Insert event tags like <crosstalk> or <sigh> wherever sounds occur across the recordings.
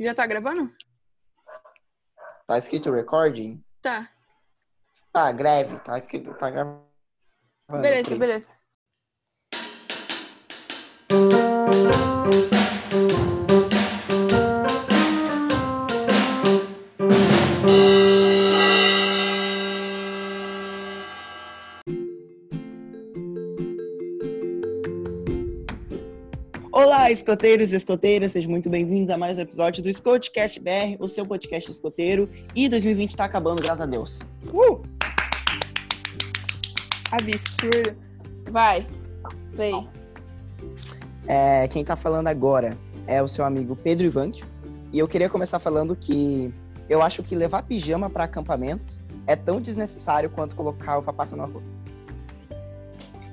Já tá gravando? Tá escrito recording? Tá. Tá, greve. Tá escrito, tá gravando. Beleza, ok. beleza. Escoteiros e escoteiras, sejam muito bem-vindos a mais um episódio do Scoutcast BR, o seu podcast escoteiro. E 2020 tá acabando, graças a Deus. Uh! Absurdo. Vai. Play. É, quem tá falando agora é o seu amigo Pedro Ivanque. E eu queria começar falando que eu acho que levar pijama pra acampamento é tão desnecessário quanto colocar uva passa no arroz.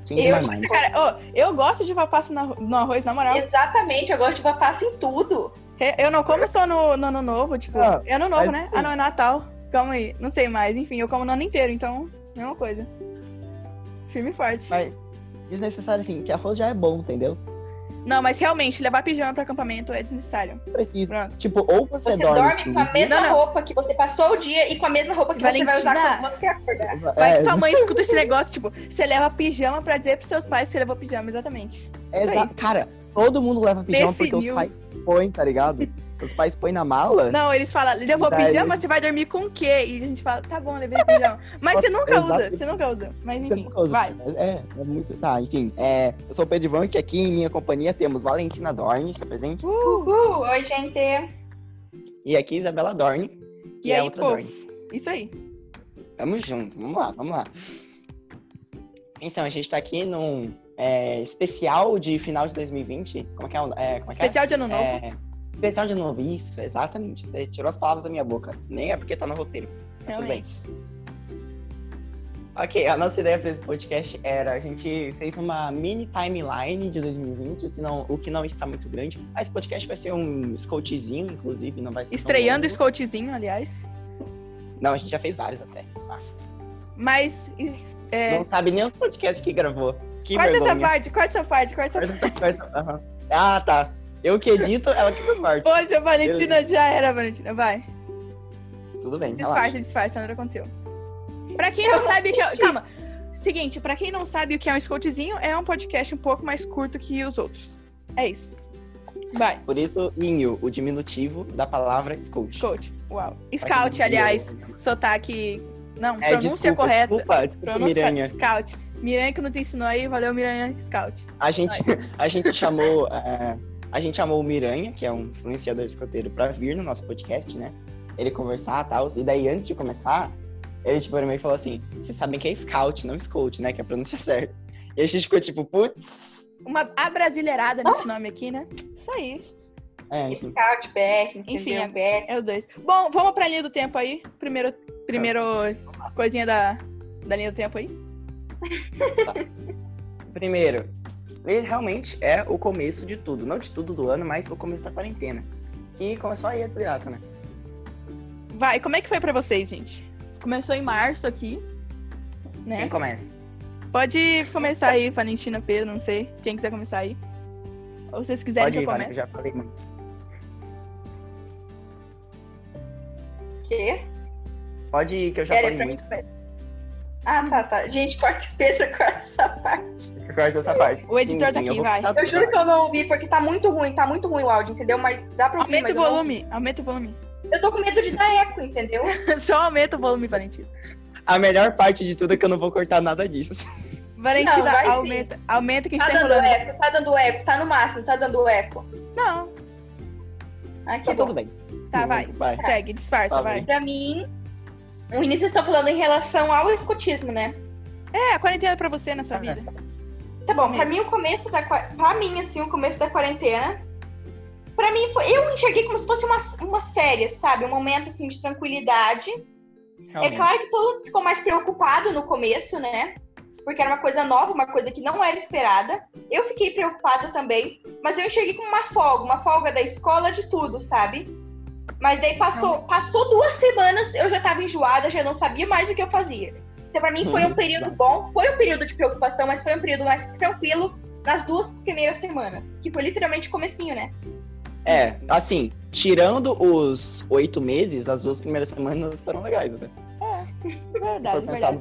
Change Eu- my mind. Cara, ô, eu gosto de vapaça no no arroz, na moral. Exatamente, eu gosto de papassa em tudo. Eu não como só no, no ano novo, tipo. Ah, é ano novo, né? sim. Ah, não, é Natal. Calma aí. Não sei mais. Enfim, eu como no ano inteiro, então, mesma coisa. Firme e forte. Mas desnecessário assim, que arroz já é bom, entendeu? Não, mas realmente, levar pijama pra acampamento é desnecessário. Não precisa. Pronto. Tipo, ou você, Você dorme, dorme com a mesma Não, não. roupa que você passou o dia e com a mesma roupa que você vai usar Valentina. quando você acordar. Vai É, que tua mãe escuta esse negócio, tipo, você leva pijama pra dizer pros seus pais que você levou pijama, exatamente. Exa- Cara, todo mundo leva pijama porque os Definiu. pais põem, tá ligado? <laughs> Os pais põem na mala. Não, eles falam, levou Daí- pijama, você vai dormir com o quê? E a gente fala, tá bom, levei pijama. Mas você nunca usa, você nunca usa. Mas enfim, usa. vai. É, é muito. Tá, enfim. É, eu sou o Pedro Ivan, que aqui em minha companhia temos Valentina Dorne, se apresente. Uh, Uhul, oi, gente. E aqui Isabela Dorne, que e é aí, outra pô, Dorne. isso aí. Tamo junto, vamos lá, vamos lá. Então, a gente tá aqui num é, especial de final de 2020. Como é que é? o- é, como é que é? Especial de ano novo. É, especial de novo, isso, exatamente. Você tirou as palavras da minha boca. Nem é porque tá no roteiro. Mas tudo bem. Ok, a nossa ideia para esse podcast era a gente fez uma mini timeline de 2020, o que não, o que não está muito grande. Ah, esse podcast vai ser um scoutzinho, inclusive, não vai ser. Estreando. Scoutzinho, aliás. Não, a gente já fez vários até. Ah, Mas, é, Não sabe nem os podcasts que gravou. Que corta essa vergonha. parte, corta essa parte, corta essa Corta parte. essa parte. aham. Ah, tá. Eu que edito, ela que corta. Poxa, Valentina já era, Valentina. Vai. Tudo bem, relaxa. Disfarça, disfarça, nada aconteceu. Pra quem não sabe o que é. Calma. Seguinte, pra quem não sabe o que é um Scoutzinho, é um podcast um pouco mais curto que os outros. É isso. Vai. Por isso, inho, o diminutivo da palavra scout. Scout. Uau. Scout, aliás, sotaque. Não, É, pronúncia desculpa, correta. desculpa, desculpa, Pronúncia Miranha. Scout. Miranha que não te ensinou aí, valeu, Miranha. Scout. A gente, <laughs> a gente chamou. é, a gente chamou o Miranha, que é um influenciador escoteiro, pra vir no nosso podcast, né? Ele conversar e tal. E daí, antes de começar, ele tipo, e falou assim: vocês sabem que é scout, não scout, né? Que é a pronúncia certa. E a gente ficou tipo, putz. Uma abrasileirada nesse nome aqui, né? Isso aí. É, enfim. Scout, BR, entendeu? Enfim, é- BR. É os dois. Bom, vamos pra linha do tempo aí. Primeiro, primeiro coisinha da, da linha do tempo aí. Primeiro, ele realmente é o começo de tudo. Não de tudo do ano, mas o começo da quarentena. Que começou aí a desgraça, né? Vai, como é que foi pra vocês, gente? Começou em março aqui, né? Quem começa? Pode começar aí, Valentina, Pedro, não sei. Quem quiser começar aí. Ou se vocês quiserem Pode que ir, eu Vale, comece. eu já falei muito. Quê? Pode ir, que eu já Pera, falei muito. mim, Ah, tá, tá. Gente, corta Pedro, corta essa parte. Corta essa parte. O editor tá aqui, eu vai. Eu juro que eu não ouvi, porque tá muito ruim, tá muito ruim o áudio, entendeu? Mas dá pra ouvir, Aumenta o não- volume, aumenta o volume. Eu tô com medo de dar eco, entendeu? <laughs> Só aumenta o volume, Valentina. A melhor parte de tudo é que eu não vou cortar nada disso. Valentina, Não, vai sim. aumenta. Aumenta que a Tá gente tá dando enrolando. eco, tá dando eco, tá no máximo, tá dando eco. Não, Ah, que Tá bom. tudo bem. tá, vai. Vai. Segue, disfarça, Tá vai. bem. Pra mim, o início vocês estão falando em relação ao escotismo, né? É, a quarentena pra você na sua Ah, vida. Tá bom, pra Começo. mim o começo da pra mim assim, o começo da quarentena, pra mim foi, eu enxerguei como se fosse umas, umas férias, sabe? Um momento assim de tranquilidade. É Realmente. claro que todo mundo ficou mais preocupado no começo, né? Porque era uma coisa nova, uma coisa que não era esperada. Eu fiquei preocupada também, mas eu enxerguei como uma folga, uma folga da escola de tudo, sabe? Mas daí passou, passou duas semanas, eu já tava enjoada, já não sabia mais o que eu fazia. Então, pra mim, foi um Hum, período bom, foi um período de preocupação, mas foi um período mais tranquilo nas duas primeiras semanas. Que foi literalmente o comecinho, né? É, assim, tirando os oito meses, as duas primeiras semanas foram legais, né? É, <laughs> verdade, verdade.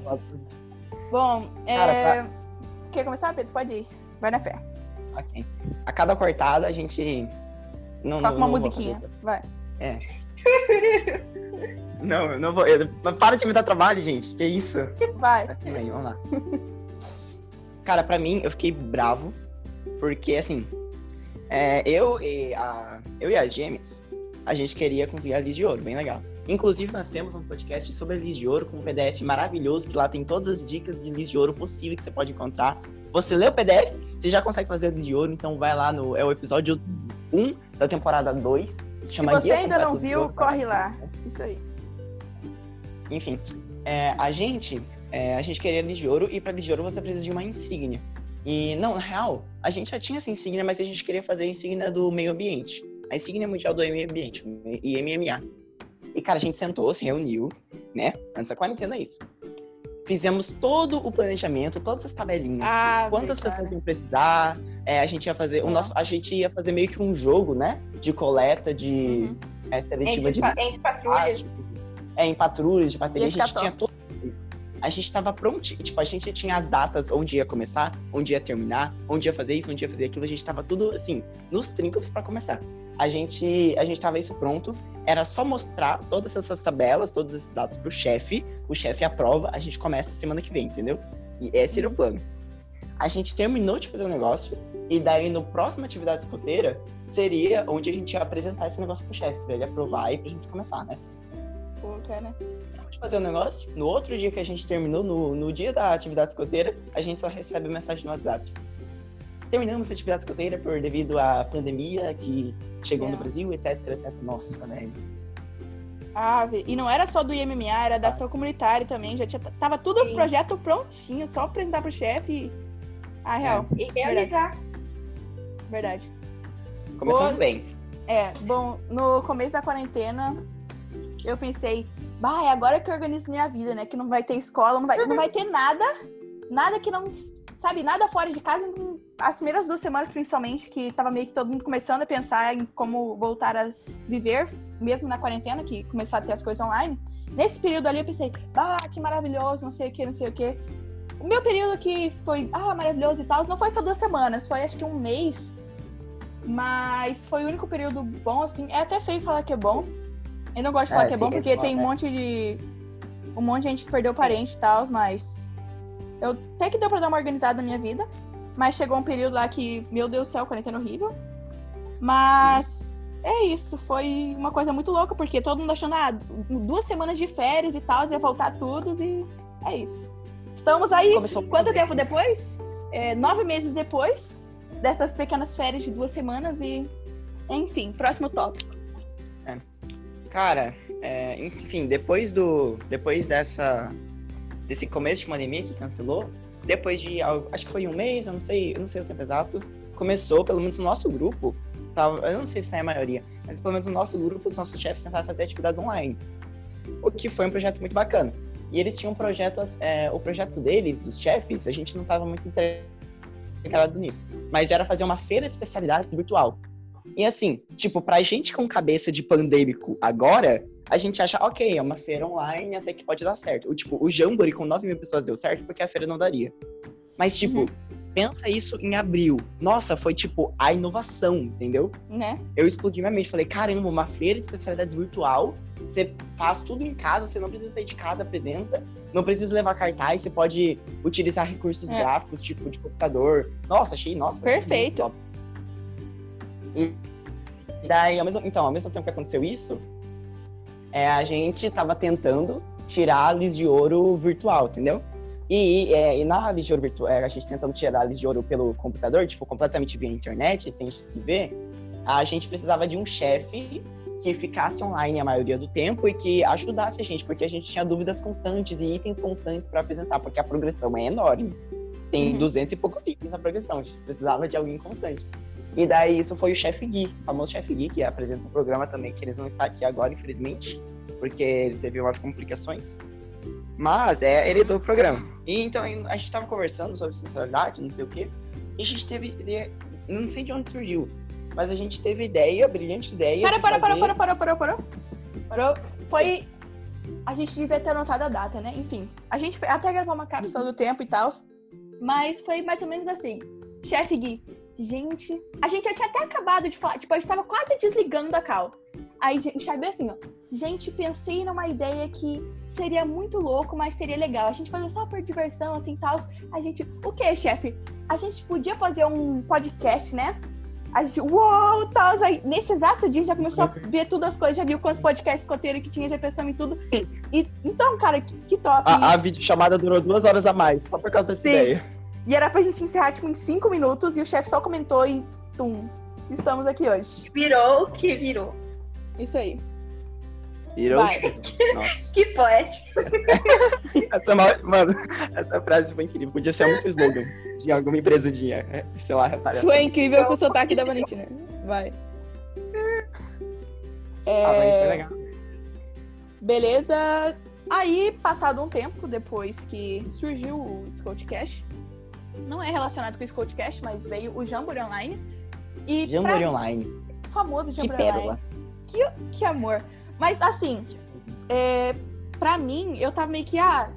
Bom, é... Cara, pra... quer começar, Pedro? Pode ir. Vai na fé. Ok. A cada cortada a gente. Não, Toca não, uma não musiquinha. Vai. É. <laughs> não, não vou. Eu... Para de me dar trabalho, gente. Que isso? Vai. Assim, bem, vamos lá. Cara, pra mim, eu fiquei bravo. Porque, assim. É, eu, e a, eu e as gêmeas, a gente queria conseguir a Liz de Ouro, bem legal. Inclusive, nós temos um podcast sobre Liz de Ouro com um PDF maravilhoso, que lá tem todas as dicas de Liz de Ouro possível que você pode encontrar. Você lê o PDF, você já consegue fazer Liz de Ouro, então vai lá no. É o episódio 1 da temporada 2. Chama Se você ainda não viu, corre lá. Isso aí. Enfim, é, a gente. É, a gente queria Liz de Ouro, e para Liz de Ouro você precisa de uma insígnia. E, não, na real, a gente já tinha essa insígnia, mas a gente queria fazer a insígnia do meio ambiente. A insígnia mundial do meio ambiente, IMMA. E, cara, a gente sentou, se reuniu, né? Antes da quarentena, é isso. Fizemos todo o planejamento, todas as tabelinhas. Ah, quantas pessoas iam precisar. É, a gente ia fazer. O nosso, a gente ia fazer meio que um jogo, né? De coleta de uhum. é, seletiva entre, de. Entre patrulhas. É, em patrulhas de bateria. A gente tinha todo. A gente estava pronto. Tipo, a gente tinha as datas onde ia começar, onde ia terminar, onde ia fazer isso, onde ia fazer aquilo. A gente estava tudo assim, nos trincos para começar a gente a gente tava isso pronto. Era só mostrar todas essas tabelas, todos esses dados pro chefe. O chefe aprova, a gente começa semana que vem, entendeu? E esse era o plano. A gente terminou de fazer o negócio e daí no próximo atividade escoteira seria onde a gente ia apresentar esse negócio pro chefe, pra ele aprovar e pra gente começar, né? Pô, cara. De fazer o negócio, no outro dia que a gente terminou, no, no dia da atividade escoteira, a gente só recebe mensagem no WhatsApp terminamos a atividade escoteira por devido à pandemia que chegou é. no Brasil, etc, etc. Nossa, velho. Ah, e não era só do IMMA, era da ação comunitária também. Já tinha, tava tudo os projetos prontinhos, só apresentar pro chefe e. Ah, real. É. E realizar. Verdade. Começando bem. É, bom, no começo da quarentena, eu pensei, bah, é agora que eu organizo minha vida, né? Que não vai ter escola, não vai, não vai ter nada, nada que não sabe, nada fora de casa. As primeiras duas semanas, principalmente, que tava meio que todo mundo começando a pensar em como voltar a viver, mesmo na quarentena, que começou a ter as coisas online. Nesse período ali, eu pensei, ah, que maravilhoso, não sei o que, não sei o que. O meu período que foi, ah, maravilhoso e tal, não foi só duas semanas, foi acho que um mês. Mas foi o único período bom, assim. É até feio falar que é bom. Eu não gosto de falar é, que é bom, porque é tem um monte de. Um monte de gente que perdeu parente e tal, mas eu até que deu pra dar uma organizada na minha vida. Mas chegou um período lá que, meu Deus do céu, quarentena horrível. Mas é isso, foi uma coisa muito louca, porque todo mundo achando, ah, duas semanas de férias e tal, ia voltar tudo e é isso. Estamos aí, Começou quanto tempo depois? É, nove meses depois dessas pequenas férias de duas semanas e, enfim, próximo tópico. Cara, é, enfim, depois do, depois dessa desse começo de pandemia que cancelou, depois de acho que foi um mês, eu não sei, eu não sei o tempo exato, começou, pelo menos no nosso grupo, tava, eu não sei se foi a maioria, mas pelo menos no nosso grupo, os nossos chefes tentaram fazer atividades online. O que foi um projeto muito bacana. E eles tinham um projeto, é, o projeto deles, dos chefes, a gente não estava muito interessado nisso. Mas era fazer uma feira de especialidades virtual. E assim, tipo, pra gente com cabeça de pandêmico agora, a gente acha, ok, é uma feira online, até que pode dar certo. O, tipo, o Jamboree com 9 mil pessoas deu certo porque a feira não daria. Mas, tipo, uhum. pensa isso em abril. Nossa, foi, tipo, a inovação, entendeu? Né? Eu explodi minha mente. Falei, caramba, uma feira de especialidades virtual. Você faz tudo em casa, você não precisa sair de casa, apresenta. Não precisa levar cartaz, você pode utilizar recursos é. gráficos, tipo, de computador. Nossa, achei, nossa. Perfeito. E daí, ao mesmo, então, ao mesmo tempo que aconteceu isso, é, a gente estava tentando tirar a Liz de Ouro virtual, entendeu? E, é, e na Liz de Ouro virtual, é, a gente tentando tirar a Liz de Ouro pelo computador, tipo, completamente via internet, sem se ver, a gente precisava de um chefe que ficasse online a maioria do tempo e que ajudasse a gente, porque a gente tinha dúvidas constantes e itens constantes para apresentar, porque a progressão é enorme. Tem uhum. 200 e poucos itens na progressão, a gente precisava de alguém constante. E daí isso foi o chefe Gui, o famoso chefe Gui, que apresenta o programa também, que eles não estão aqui agora, infelizmente, porque ele teve umas complicações. Mas é ele do programa. E então a gente tava conversando sobre sexualidade, não sei o quê, e a gente teve. Não sei de onde surgiu. mas a gente teve ideia, brilhante ideia. Para, para, para, fazer- para, para, para, para. Parou. Foi. A gente devia ter anotado a data, né? Enfim. A gente até gravou uma cápsula do tempo e tal. Mas foi mais ou menos assim. Chefe Gui, gente. A gente já tinha até acabado de falar. Tipo, a gente tava quase desligando da cal. Aí o Xabi assim, ó. Gente, pensei numa ideia que seria muito louco, mas seria legal. A gente fazer só por diversão, assim, tal. A gente. O que, chefe? A gente podia fazer um podcast, né? A gente, uou, tal. Aí, nesse exato dia, já começou a ver todas as coisas, já viu quantos podcasts escoteiros que tinha, já pensamos em tudo. E, então, cara, que, que top. A, a videochamada durou duas horas a mais, só por causa dessa Sim. ideia. E era pra gente encerrar, tipo, em cinco minutos, e o chefe só comentou e, tum, estamos aqui hoje. Virou o que virou. Isso aí. Virou. Vai. Nossa. <laughs> Que poético. <laughs> Essa, é uma- mano, essa frase foi incrível. Podia ser muito slogan de alguma empresa de, eh, sei lá, retalhador. Foi incrível com o sotaque da Valentina. Vai. Ah, É, foi legal. Beleza. Aí, passado um tempo, depois que surgiu o Scoutcast, não é relacionado com o Scoutcast, mas veio o Jamboree Online. E Jamboree pra- Online. famoso Que Jamboree Online. pérola. Que amor. Mas assim, é, pra mim, eu tava meio que, ah.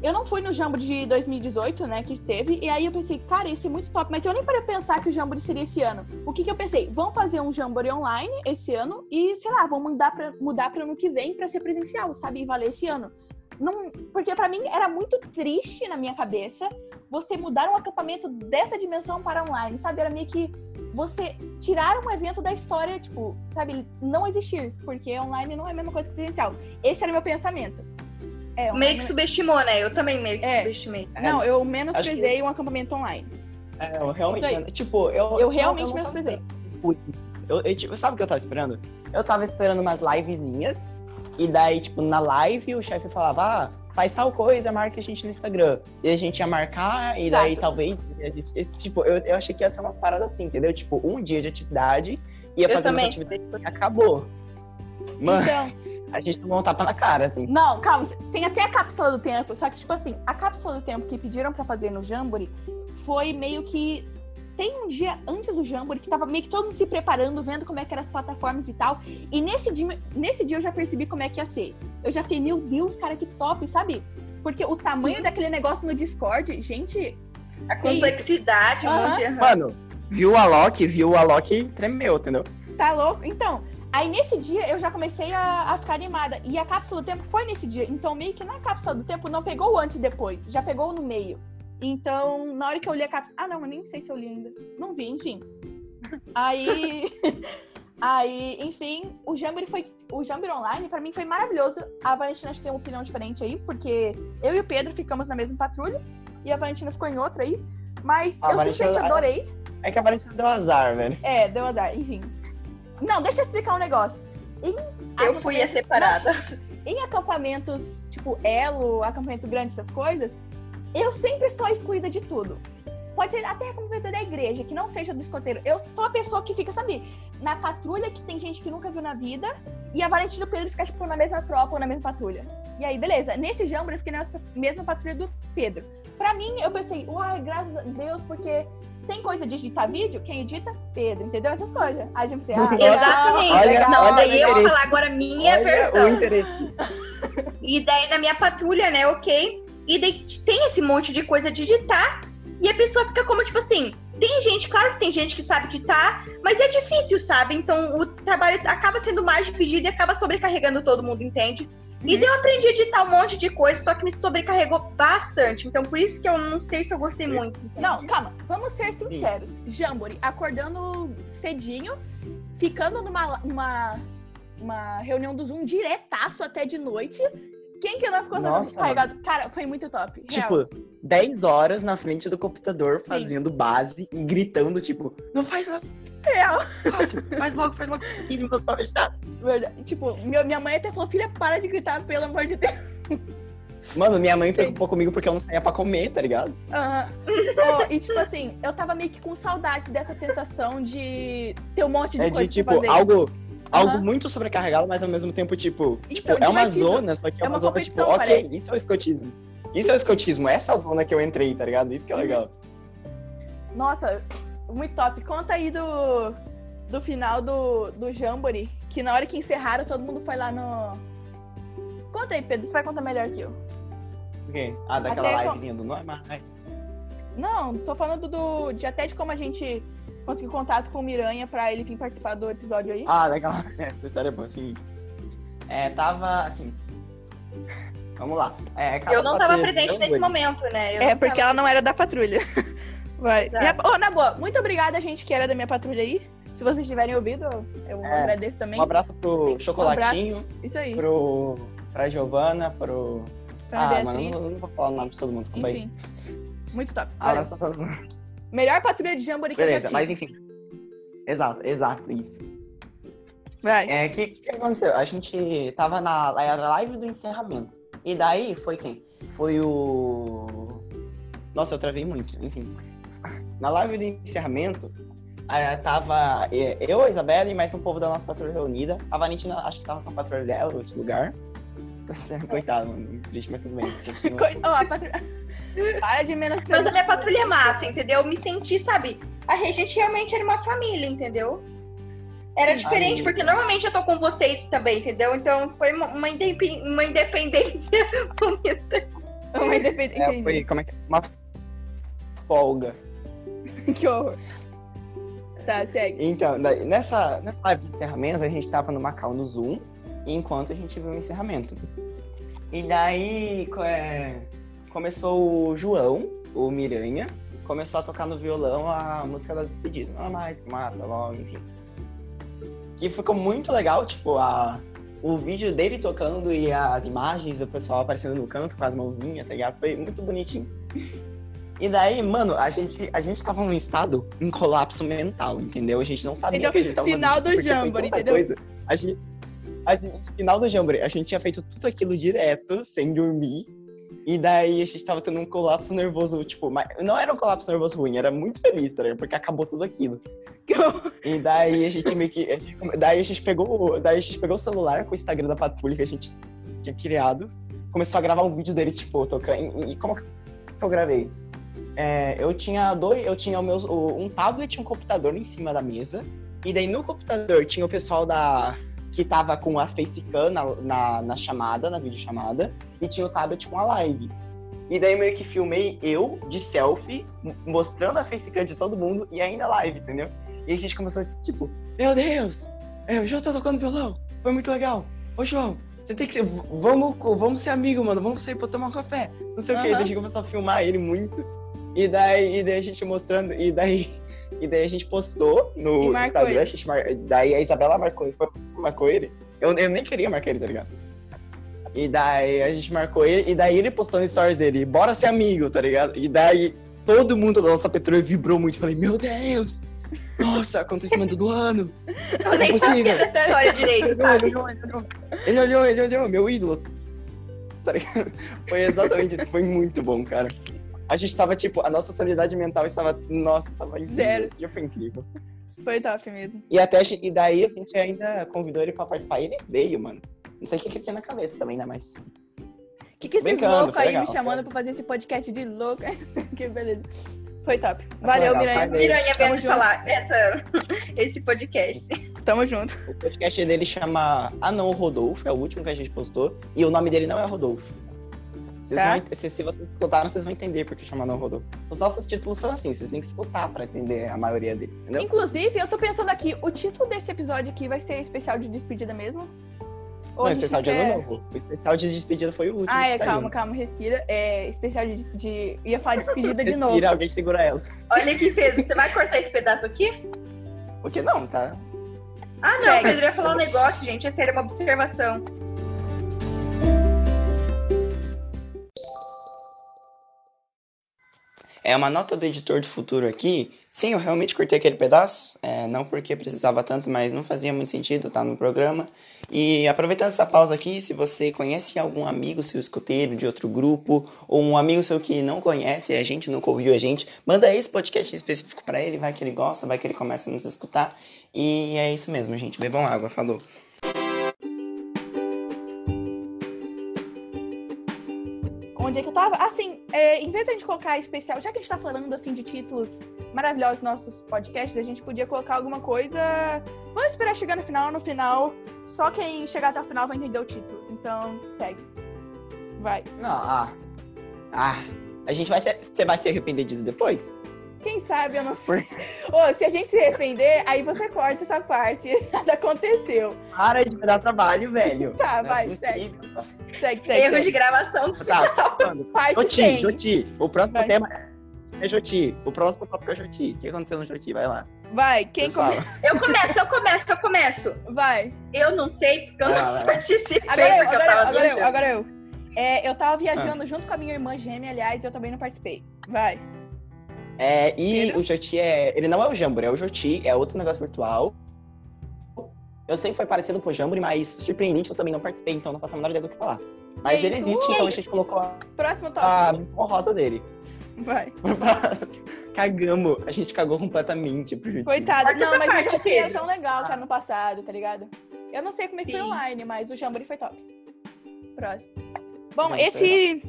Eu não fui no Jamboree de 2018, né, que teve, e aí eu pensei, cara, esse é muito top, mas eu nem parei pensar que o Jamboree seria esse ano. O que que eu pensei? Vamos fazer um Jamboree online esse ano e, sei lá, vamos mudar pra, mudar pra ano que vem pra ser presencial, sabe, e valer esse ano. Não, porque pra mim era muito triste na minha cabeça você mudar um acampamento dessa dimensão para online, sabe? Era meio que você tirar um evento da história, tipo, sabe, não existir, porque online não é a mesma coisa que presencial. Esse era o meu pensamento. É, online- Meio que subestimou, né? Eu também meio que É. subestimei. Não, eu menosprezei Acho um acampamento online. É, eu realmente. Aí. Tipo, eu. Eu realmente tava menosprezei. Eu, eu, tipo, sabe o que eu tava esperando? Eu tava esperando umas livezinhas. E daí, tipo, na live o chefe falava, ah, faz tal coisa, marca a gente no Instagram. E a gente ia marcar, e daí Exato. talvez. a gente- tipo, eu, eu achei que ia ser uma parada assim, entendeu? Tipo, um dia de atividade, ia fazer umas também. atividades e acabou. Mano, Então, <laughs> a gente tomou um tapa na cara, assim. não, calma, tem até a cápsula do tempo, só que, tipo assim, a cápsula do tempo que pediram pra fazer no Jamboree foi meio que. Tem um dia antes do Jamboree que tava meio que todo mundo se preparando, vendo como é que eram as plataformas e tal. E nesse dia, nesse dia eu já percebi como é que ia ser. Eu já fiquei, meu Deus, cara, que top, sabe? Porque o tamanho daquele negócio no Discord, gente, A complexidade, um monte de... Mano, viu a Loki, viu a Loki, tremeu, entendeu? Tá louco? Então, aí nesse dia eu já comecei a, a ficar animada. E a cápsula do tempo foi nesse dia. Então, meio que na cápsula do tempo não pegou o antes e depois, já pegou no meio. Então, na hora que eu li a cápsula. Ah, não, eu nem sei se eu li ainda. Não vi, enfim. <laughs> Aí. <laughs> Aí, enfim, o Jamboree foi. O Jamboree Online, pra mim, foi maravilhoso. A Valentina acho que tem uma opinião diferente aí, porque eu e o Pedro ficamos na mesma patrulha e a Valentina ficou em outra aí. Mas A eu Valentina- simplesmente adorei. É que a Valentina deu azar, velho. É, deu azar, enfim. Não, deixa eu explicar um negócio. Em Eu fui a separada. Não, em acampamentos, tipo Elo, acampamento grande, essas coisas, eu sempre sou a excluída de tudo. Pode ser até acampamento da igreja, que não seja do escoteiro. Eu sou a pessoa que fica, sabe, na patrulha que tem gente que nunca viu na vida, e a Valentina e o Pedro ficam, tipo, na mesma tropa ou na mesma patrulha. E aí, beleza. Nesse jambo, eu fiquei na mesma patrulha do Pedro. Pra mim, eu pensei, uai, graças a Deus, porque tem coisa de editar vídeo, quem edita? Pedro, entendeu? Essas coisas. Aí eu pensei, ah, legal. Exatamente. Olha- não, olha daí eu vou falar agora a minha Olha versão. <laughs> E daí na minha patrulha, né, ok? E daí tem esse monte de coisa de digitar. E a pessoa fica como, tipo assim, tem gente, claro que tem gente que sabe digitar, mas é difícil, sabe? Então o trabalho acaba sendo mais dividido e acaba sobrecarregando todo mundo, entende? E Uhum. daí eu aprendi a editar um monte de coisa, só que me sobrecarregou bastante. Então por isso que eu não sei se eu gostei muito. entende? Não, calma, vamos ser sinceros. Jamboree, acordando cedinho, ficando numa uma, uma reunião do Zoom diretaço até de noite. Quem que não ficou Nossa, carregado? Cara, foi muito top. Real. Tipo, 10 horas na frente do computador fazendo base e gritando, tipo, não faz logo, Real. fácil, faz logo, faz logo 15 minutos pra fechar. Verdade. Tipo, minha mãe até falou, filha, para de gritar, pelo amor de Deus. Mano, minha mãe preocupou comigo porque eu não saía pra comer, tá ligado? Aham. Ó, e tipo assim, eu tava meio que com saudade dessa sensação de ter um monte de É coisa de, tipo, algo, algo Aham. muito sobrecarregado, mas ao mesmo tempo, tipo, tipo Então, é uma zona, só que é, É uma, zona, tipo, ok, parece. isso é o escotismo. Isso é o escotismo, essa zona que eu entrei, tá ligado? Isso que é Uhum. legal. Nossa, muito top. Conta aí do, do final do, do Jamboree, que na hora que encerraram, todo mundo foi lá no. Conta aí, Pedro, você vai contar melhor que eu. O quê? Ah, daquela Até com- livezinha do Norma? Ai, Não, tô falando do, de até de como a gente conseguiu contato com o Miranha pra ele vir participar do episódio aí. Ah, legal. <laughs> Essa história é boa, assim. É, tava assim. Vamos lá. É, Eu não tava presente nesse Jamboree. momento, né? Eu é, porque tava- ela não era da patrulha. <laughs> Vai. Minha- Ô, na boa, muito obrigada, gente, que era da minha patrulha aí. Se vocês tiverem ouvido, eu É, agradeço também. Um abraço pro Um Chocolatinho, abraço. Isso aí. pro, pra Giovana, pro. Pra ah, Beatriz. mano, eu não, não vou falar o nome de todo mundo, desculpa aí. Enfim. Muito top. Um Olha, abraço pra todo mundo. Melhor patrulha de Jamboree que eu Beleza, já mas tive. enfim. Exato, exato, isso. Vai. É, o que, que aconteceu? A gente tava na era live do encerramento. E daí foi quem? Foi o. Nossa, eu travei muito, enfim. Na live do encerramento, tava eh, eu, a Isabela e mais um povo da nossa patrulha reunida. A Valentina, acho que tava com a patrulha dela, outro lugar. <laughs> Coitado, mano. Triste, mas tudo bem. Continua. <laughs> A patrulha. Para de menos Mas a minha patrulha é massa, entendeu? Eu me senti, sabe? A gente realmente era uma família, entendeu? Era Sim. diferente, Aí- porque normalmente eu tô com vocês também, entendeu? Então foi uma, uma indepen- uma independência <laughs> bonita. Uma independente. É, foi, como é que é? Uma folga. <laughs> Que horror. Tá, segue. Então, nessa, nessa live de encerramento, a gente tava no Macau no Zoom, enquanto a gente viu o encerramento. E daí é, começou o João, o Miranha, começou a tocar no violão a música da despedida. Não é mais que mata, logo, enfim. Que ficou muito legal, tipo, a, o vídeo dele tocando e as imagens do pessoal aparecendo no canto com as mãozinhas, tá ligado? Foi muito bonitinho. E daí, mano, a gente, a gente tava num estado em colapso mental, entendeu? A gente não sabia Então, que a gente tava final fazendo, do Jamboree, entendeu? Coisa. A gente, a gente, final do Jamboree, a gente tinha feito tudo aquilo direto, sem dormir. E daí a gente tava tendo um colapso nervoso, tipo, mas não era um colapso nervoso ruim, era muito feliz, tá ligado? Porque acabou tudo aquilo. E daí a gente meio que. a gente daí a gente pegou. Daí a gente pegou o celular com o Instagram da patrulha que a gente tinha criado. Começou a gravar um vídeo dele, tipo, tocando. E, e como que eu gravei? É, eu tinha dois. Eu tinha o meu, um tablet e um computador em cima da mesa. E daí no computador tinha o pessoal da. que tava com as facecam na, na, na chamada, na videochamada, e tinha o tablet com a live. E daí meio que filmei eu de selfie, mostrando a facecam de todo mundo e ainda live, entendeu? E a gente começou, tipo, meu Deus, é, o João tá tocando violão, foi muito legal. Ô João, você tem que ser. Vamos, vamos ser amigo, mano, vamos sair pra tomar um café. Não sei o quê. Aham. Daí a gente começou a filmar ele muito. E daí, e daí a gente mostrando, e daí, <laughs> e daí a gente postou no Instagram, mar... daí a Isabela marcou, que marcou ele. Eu, eu nem queria marcar ele, tá ligado? E daí a gente marcou ele, e daí ele postou no stories dele, bora ser amigo, tá ligado? E daí todo mundo da nossa patrulha vibrou muito. Falei, meu Deus! Nossa, acontecimento do ano! Não é possível! direito, Ele olhou, ele olhou, ele olhou, ele olhou, meu ídolo. Tá ligado? Foi exatamente isso, foi muito bom, cara. A gente tava, tipo, a nossa sanidade mental estava, nossa, tava incrível. Zero. Esse dia foi incrível. Foi top mesmo. E até, e daí a gente ainda convidou ele pra participar. E ele veio, mano. Não sei o que que ele tinha na cabeça também, né? Mas. O que, que esses loucos aí legal, me chamando pra fazer esse podcast de louco? <laughs> que beleza. Foi top. Valeu, legal, Miranha. Miranha junto. falar essa, <laughs> esse podcast. Tamo junto. O podcast dele chama Ah Não Rodolfo, é o último que a gente postou. E o nome dele não é Rodolfo. Vocês Tá. vão se, se vocês escutaram, vocês vão entender porque chama Não Rodolfo. Os nossos títulos são assim, vocês têm que escutar pra entender a maioria dele, entendeu? Inclusive, eu tô pensando aqui, o título desse episódio aqui vai ser especial de despedida mesmo? Não, especial de quer- ano novo. O especial de despedida foi o último. Ah, que é, calma, calma, respira. É, especial de, de- Ia falar despedida de <laughs> novo. Respira, alguém segura ela. Olha aqui, Pedro, você vai cortar esse pedaço aqui? Porque não, tá? Ah, não, o Pedro ia falar um negócio, gente. Essa era uma observação. É uma nota do editor do futuro aqui. Sim, eu realmente cortei aquele pedaço. É, não porque precisava tanto, mas não fazia muito sentido estar no programa. E aproveitando essa pausa aqui, se você conhece algum amigo seu escoteiro de outro grupo, ou um amigo seu que não conhece a gente, nunca ouviu a gente, manda esse podcast específico para ele, vai que ele gosta, vai que ele começa a nos escutar. E é isso mesmo, gente. Bebam água, falou. Onde é que eu tava? Assim, é, em vez de a gente colocar especial, já que a gente tá falando assim de títulos maravilhosos nos nossos podcasts, a gente podia colocar alguma coisa. Vamos esperar chegar no final, no final, só quem chegar até o final vai entender o título. Então, segue. Vai. Não, ah. Ah. A gente vai se. Você vai se arrepender disso depois? Quem sabe, eu não sei. <laughs> Ô, se a gente se arrepender, aí você corta essa parte. <laughs> Nada aconteceu. Para de me dar trabalho, velho. Tá, Não é vai, possível. segue. Segue, segue. Erros de segue. gravação. Tá, falando. <laughs> Parte Joti, 100. Joti. O próximo Vai. tema é Joti. O próximo tópico é Joti. O que aconteceu no Joti? Vai lá. Vai, quem começa? Eu começo, eu começo, eu começo. Vai. Eu não sei, porque eu não participei, Agora eu, agora eu, tava agora eu, agora eu. É, eu tava Ah. viajando junto com a minha irmã gêmea, aliás, eu também não participei. Vai. É, e Pedro? o Joti é. Ele não é o Jamboree, é o Joti, é outro negócio virtual. Eu sei que foi parecido com o Jamboree, mas surpreendente eu também não participei, então não faço a menor ideia do que falar. Mas É ele existe, então a gente colocou a, Próximo a tópico. menção rosa dele. Vai. <laughs> Cagamos. A gente cagou completamente pro Joti. Coitado. Não, mas o Jamboree era Pedro. tão legal, cara, no passado, tá ligado? Eu não sei como é que foi online, mas o Jamboree foi top. Próximo. Bom, Não, esse...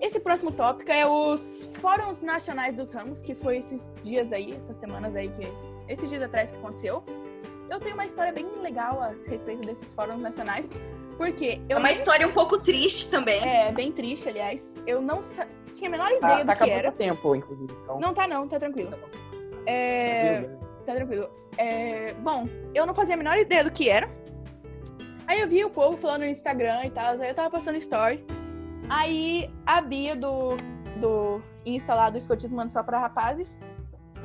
Esse próximo tópico é os Fóruns Nacionais dos Ramos, que foi esses dias aí, essas semanas aí, que esses dias atrás que aconteceu. Eu tenho uma história bem legal a respeito desses fóruns nacionais, porque É uma nem história um pouco triste também. É, bem triste, aliás. Eu não sa- tinha a menor ideia Tá, tá do que acabando era. o tempo, inclusive. Então, Não tá não, tá tranquilo. É, tá tranquilo. É, bom, eu não fazia a menor ideia do que era. Aí eu vi o povo falando no Instagram e tal, aí eu tava passando story. Aí a Bia do, do Insta lá do Escotismo Mano Só pra Rapazes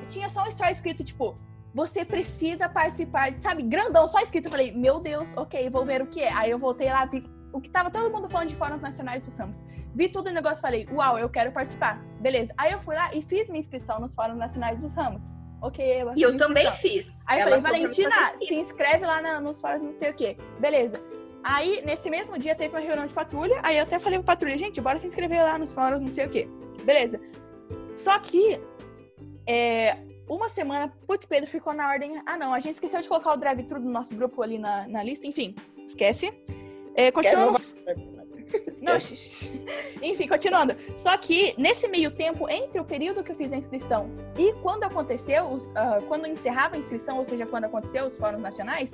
tinha só um story escrito, tipo, você precisa participar, sabe, grandão, só escrito. Eu falei, meu Deus, ok, vou ver o que é. Aí eu voltei lá, vi o que tava todo mundo falando de fóruns nacionais do Samos. Vi tudo o negócio, falei, uau, eu quero participar. Beleza. Aí eu fui lá e fiz minha inscrição nos fóruns nacionais dos Ramos. Ok, eu E eu também fiz. Aí eu Ela falei, Valentina, se inscreve lá na- nos fóruns, não sei o quê. Beleza. Aí, nesse mesmo dia, teve uma reunião de patrulha. Aí eu até falei pro patrulha, gente, bora se inscrever lá nos fóruns, não sei o quê. Beleza. Só que, é, uma semana, putz, Pedro ficou na ordem. Ah, não, a gente esqueceu de colocar o drive-thru do nosso grupo ali na, na lista. Enfim, esquece. É, continuando. <laughs> Não, <laughs> enfim, continuando. Só que nesse meio tempo, entre o período que eu fiz a inscrição e quando aconteceu, os- ah, quando encerrava a inscrição, ou seja, quando aconteceu os fóruns nacionais,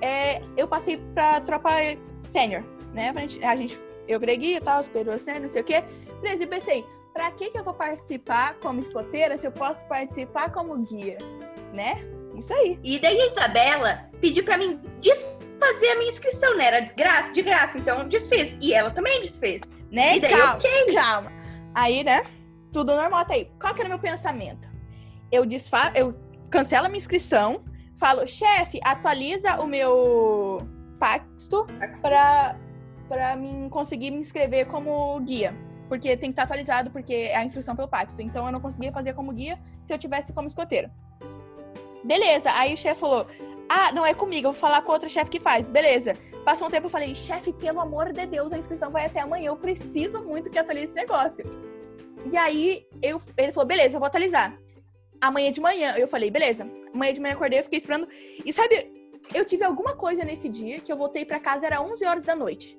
é, eu passei pra tropa sênior, né? A gente, a gente- eu virei guia e tal, superior sênior, não sei o quê. Beleza, e pensei, pra que que eu vou participar como escoteira se eu posso participar como guia, né? Isso aí. E daí a Isabela pediu pra mim desfazer a minha inscrição, né? Era de graça, de graça, então desfez. E ela também desfez. Né? E daí, calma, ok. calma. Aí, né? Tudo normal até aí. Qual que era o meu pensamento? Eu desfa... eu cancelo a minha inscrição, falo, chefe, atualiza o meu pacto pra, pra mim conseguir me inscrever como guia. Porque tem que estar atualizado, porque é a inscrição pelo pacto. Então eu não conseguia fazer como guia se eu tivesse como escoteiro. Beleza, aí o chefe falou: Ah, não é comigo, eu vou falar com outra chefe que faz. Beleza. Passou um tempo eu falei, chefe, pelo amor de Deus, a inscrição vai até amanhã. Eu preciso muito que atualize esse negócio. E aí eu, ele falou, beleza, eu vou atualizar. Amanhã de manhã, eu falei, beleza. Amanhã de manhã acordei, eu fiquei esperando. E sabe, eu tive alguma coisa nesse dia que eu voltei pra casa, era 11 horas da noite.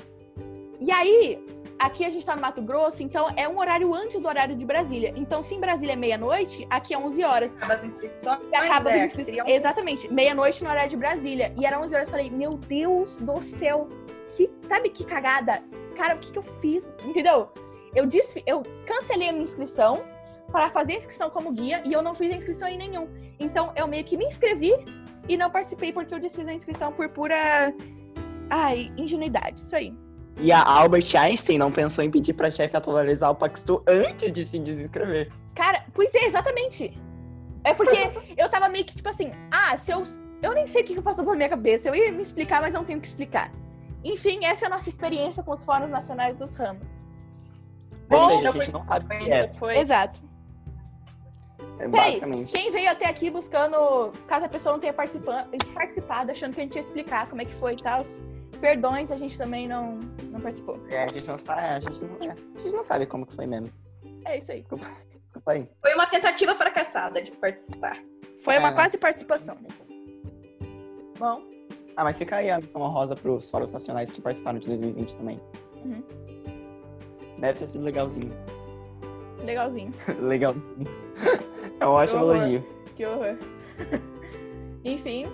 E aí, aqui a gente tá no Mato Grosso, então é um horário antes do horário de Brasília. Então, se em Brasília é meia-noite, aqui é 11 horas. Acaba as inscrições. E acaba é, as inscrições. Exatamente, meia-noite no horário de Brasília. E era 11 horas. Eu falei, meu Deus do céu, que, sabe que cagada? Cara, o que, que eu fiz? Entendeu? Eu, desfi- eu cancelei a minha inscrição para fazer a inscrição como guia e eu não fiz a inscrição em nenhum. Então eu meio que me inscrevi e não participei porque eu desfiz a inscrição por pura. Ai, ingenuidade. Isso aí. E a Albert Einstein não pensou em pedir pra chefe atualizar o Paxtu antes de se desinscrever. Cara, pois é, exatamente. É porque <laughs> eu tava meio que tipo assim, ah, se eu. Eu nem sei o que que passou pela minha cabeça. Eu ia me explicar, mas não tenho que explicar. Enfim, essa é a nossa experiência com os fóruns nacionais dos ramos. Bom, a gente não sabe o que é, Foi. Exato. É basicamente. quem veio até aqui buscando, caso a pessoa não tenha participado, achando que a gente ia explicar como é que foi e tal, perdões, a gente também não, não participou. É, a gente não sabe, a gente não, é, a gente não sabe como que foi mesmo. É isso aí. Desculpa, desculpa aí. Foi uma tentativa fracassada de participar. Foi uma É. quase participação. Bom, Ah, mas fica aí a missão honrosa pros fóruns nacionais que participaram de 2020 também. Uhum. Deve ter sido legalzinho. Legalzinho. <laughs> legalzinho. É um ótimo elogio. Que horror. <laughs> Enfim,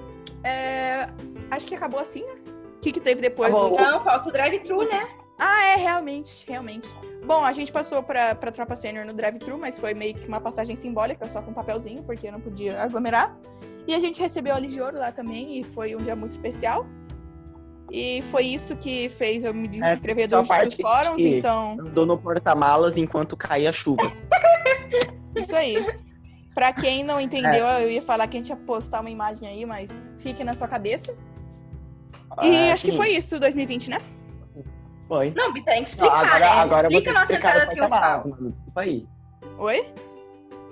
é, acho que acabou assim, né? O que, que teve depois Acabou. do... Não, falta o drive-thru, né? Ah, é, realmente, realmente. Bom, a gente passou pra, pra Tropa Sênior no drive-thru, mas foi meio que uma passagem simbólica, só com papelzinho, porque não podia aglomerar. E a gente recebeu a de Ouro lá também, e foi um dia muito especial. E foi isso que fez eu me inscrever só a dos, parte dos fóruns, que- então... Andou no porta-malas enquanto caía a chuva. Isso aí. Pra quem não entendeu, eu ia falar que a gente ia postar uma imagem aí, mas fique na sua cabeça. E Ah, acho que foi isso, 2020, né? Foi. Não, Bi, tem que Não, explicar, agora, né? agora eu vou ter que explicar do porta-malas, mano. Desculpa aí. Oi?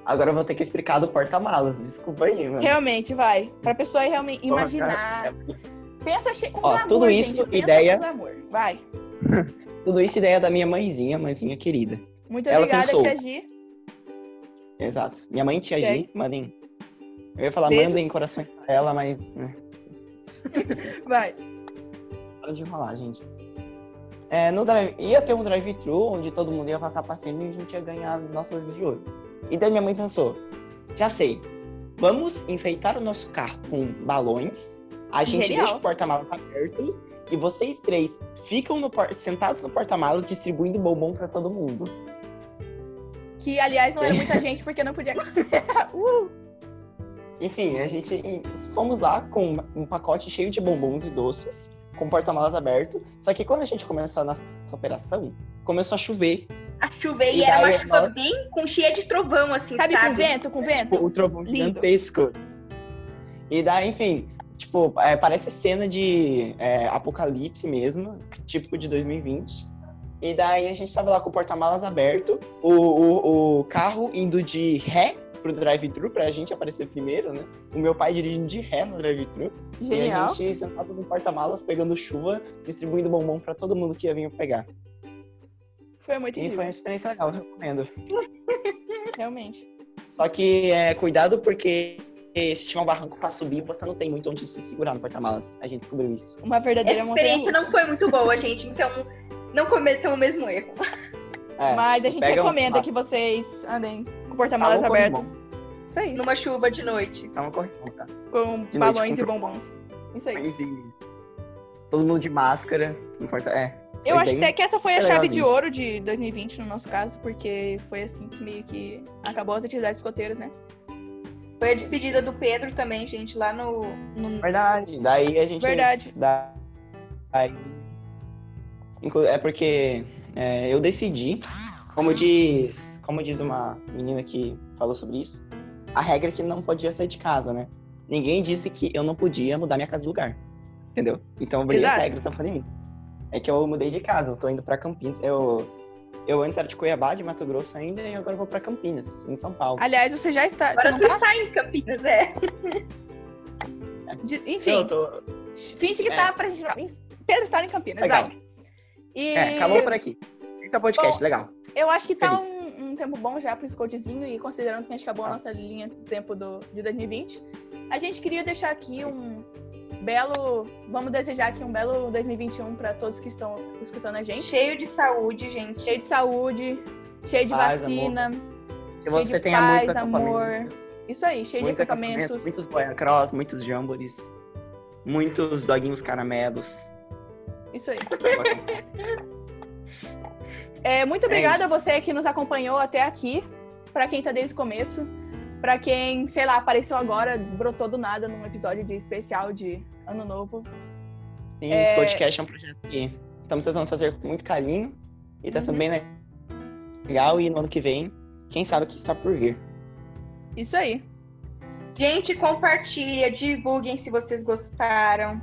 Agora eu vou ter que explicar do porta-malas. Desculpa aí, mano. Realmente, vai. Pra pessoa realmente imaginar. cara, Pensa com Ó, glamour, tudo isso, gente. Ideia-. Vai. <laughs> Tudo isso ideia da minha mãezinha, mãezinha querida. Muito Ela obrigada, pensou. Tia Gi. Exato. Minha mãe, tia Ok. Gi, mandem. Eu ia falar Beijos. mandem corações pra ela, mas. né, <laughs> Vai. Para de enrolar, gente. É, no drive... Ia ter um drive-thru onde todo mundo ia passar passeio e a gente ia ganhar nossas de ouro. E daí minha mãe pensou: já sei, vamos enfeitar o nosso carro com balões. A gente Genial. deixa o porta-malas aberto e vocês três ficam no por- sentados no porta-malas distribuindo bombom pra todo mundo. Que, aliás, não era <laughs> muita gente porque não podia comer. <laughs> Uh, Enfim, a gente fomos lá com um pacote cheio de bombons e doces, com o porta-malas aberto. Só que quando a gente começou a nossa operação, começou a chover. A chuva e E era uma chuva bem com cheia de trovão, assim, sabe, sabe? com vento, com vento? Tipo, o trovão Lindo. gigantesco. E daí, enfim, tipo, é, parece cena de é, apocalipse mesmo, típico de 2020. E daí a gente tava lá com o porta-malas aberto, o, o, o carro indo de ré pro drive-thru pra gente aparecer primeiro, né? O meu pai dirigindo de ré no drive-thru. E a gente sentado no porta-malas, pegando chuva, distribuindo bombom pra todo mundo que ia vir pegar. Foi muito E foi incrível, uma experiência legal, recomendo. <laughs> realmente. Só que é, cuidado porque se tiver um barranco pra subir, você não tem muito onde se segurar no porta-malas. A gente descobriu isso. Uma verdadeira Essa montanha experiência não foi muito boa, gente, então não cometam o mesmo erro. É, Mas a gente um- recomenda ah, que vocês andem com o porta-malas aberto. Isso aí. Numa chuva de noite. Estavam correndo, tá? Com De noite balões com e bombons. Isso aí. Mas, e Todo mundo de máscara. Não importa. É. Eu acho bem- até que essa foi a chave de ouro de 2020, no nosso caso, porque foi assim que meio que acabou as atividades escoteiras, né? Foi a despedida do Pedro também, gente, lá no. no- Verdade. Daí a gente. Verdade. Da... Aí... É porque é, eu decidi, como diz, como diz uma menina que falou sobre isso, a regra é que não podia sair de casa, né? Ninguém disse que eu não podia mudar minha casa de lugar. Entendeu? Então eu briguei as regras da pandemia. É que eu mudei de casa, eu tô indo pra Campinas. Eu, eu antes era de Cuiabá, de Mato Grosso ainda, e agora eu vou pra Campinas, em São Paulo. Aliás, você já está. Você Agora não tu tá? está em Campinas, é. De- enfim, eu tô. finge que é. tá pra gente. Pedro está em Campinas, Legal. vai. E É, acabou por aqui. Esse é o podcast, legal. eu acho que tá Feliz. um, um tempo bom já pro Scoutzinho e considerando que a gente acabou a Ah. nossa linha do tempo do, de 2020, a gente queria deixar aqui um belo. Vamos desejar aqui um belo 2021 pra todos que estão escutando a gente. Cheio de saúde, gente. Cheio de saúde, cheio de Paz, vacina. Que Cheio você de tenha paz, muitos amor. Isso aí, cheio Muitos de acampamentos, equipamentos. muitos boiacross, muitos jamborees, muitos doguinhos caramelos. Isso aí. É, muito obrigada a você que nos acompanhou até aqui. Pra quem tá desde o começo. Pra quem, sei lá, apareceu agora, brotou do nada num episódio de especial de Ano Novo. Sim, É. esse podcast é um projeto que estamos tentando fazer com muito carinho e tá sendo Uhum. bem legal. E no ano que vem, quem sabe o que está por vir. Isso aí. Gente, compartilha, divulguem se vocês gostaram.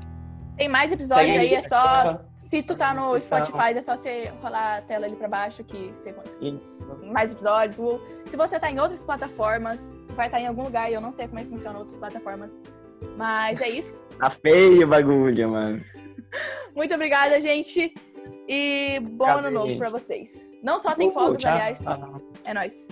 Tem mais episódios Segue aí, é só. Se tu tá no descrição. Spotify, é só você rolar a tela ali pra baixo que você consegue Isso. mais episódios. Se você tá em outras plataformas, vai estar em algum lugar e eu não sei como é que funciona outras plataformas. Mas é isso. <laughs> Tá feio o bagulho, mano. Muito obrigada, gente. E bom ano novo pra vocês. Não só tem fogos, tchau. aliás. É nóis.